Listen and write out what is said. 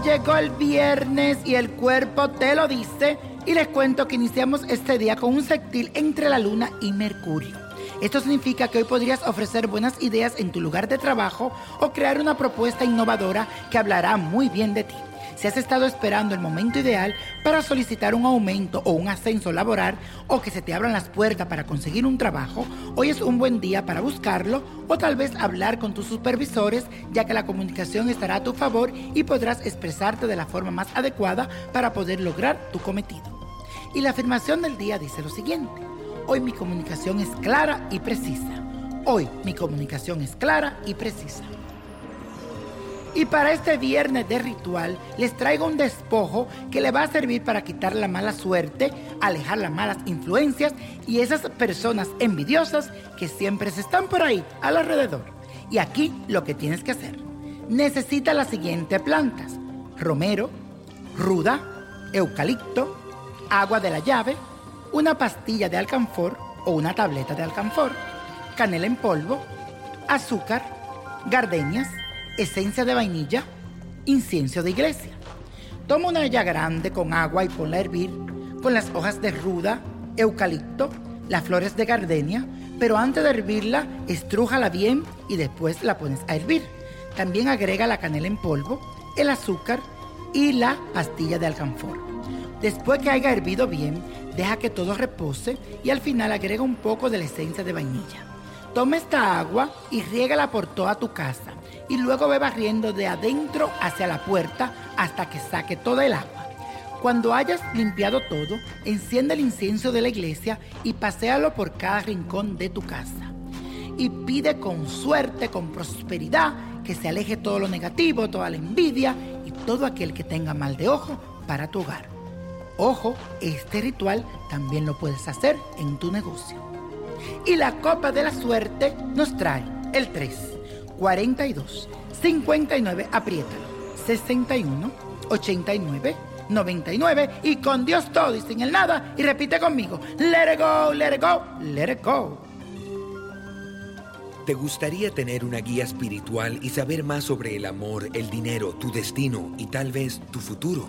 Llegó el viernes y el cuerpo te lo dice. Y les cuento que iniciamos este día con un sextil entre la luna y Mercurio. Esto significa que hoy podrías ofrecer buenas ideas en tu lugar de trabajo o crear una propuesta innovadora que hablará muy bien de ti. Si has estado esperando el momento ideal para solicitar un aumento o un ascenso laboral o que se te abran las puertas para conseguir un trabajo, hoy es un buen día para buscarlo o tal vez hablar con tus supervisores ya que la comunicación estará a tu favor y podrás expresarte de la forma más adecuada para poder lograr tu cometido. Y la afirmación del día dice lo siguiente. Hoy mi comunicación es clara y precisa. Hoy mi comunicación es clara y precisa. Y para este viernes de ritual les traigo un despojo que le va a servir para quitar la mala suerte, alejar las malas influencias y esas personas envidiosas que siempre se están por ahí al alrededor. Y aquí lo que tienes que hacer. Necesita las siguientes plantas. Romero, ruda, eucalipto, agua de la llave, una pastilla de alcanfor o una tableta de alcanfor, canela en polvo, azúcar, gardenias, esencia de vainilla, incienso de iglesia. Toma una olla grande con agua y ponla a hervir con las hojas de ruda, eucalipto, las flores de gardenia, pero antes de hervirla, estrújala bien y después la pones a hervir. También agrega la canela en polvo, el azúcar y la pastilla de alcanfor. Después que haya hervido bien, deja que todo repose y al final agrega un poco de la esencia de vainilla. Toma esta agua y riégala por toda tu casa y luego ve barriendo de adentro hacia la puerta hasta que saque toda el agua. Cuando hayas limpiado todo, enciende el incienso de la iglesia y paséalo por cada rincón de tu casa. Y pide con suerte, con prosperidad, que se aleje todo lo negativo, toda la envidia y todo aquel que tenga mal de ojo para tu hogar. Ojo, este ritual también lo puedes hacer en tu negocio. Y la copa de la suerte nos trae el 3, 42, 59, apriétalo, 61, 89, 99 y con Dios todo y sin el nada y repite conmigo, let it go, let it go, let it go. ¿Te gustaría tener una guía espiritual y saber más sobre el amor, el dinero, tu destino y tal vez tu futuro?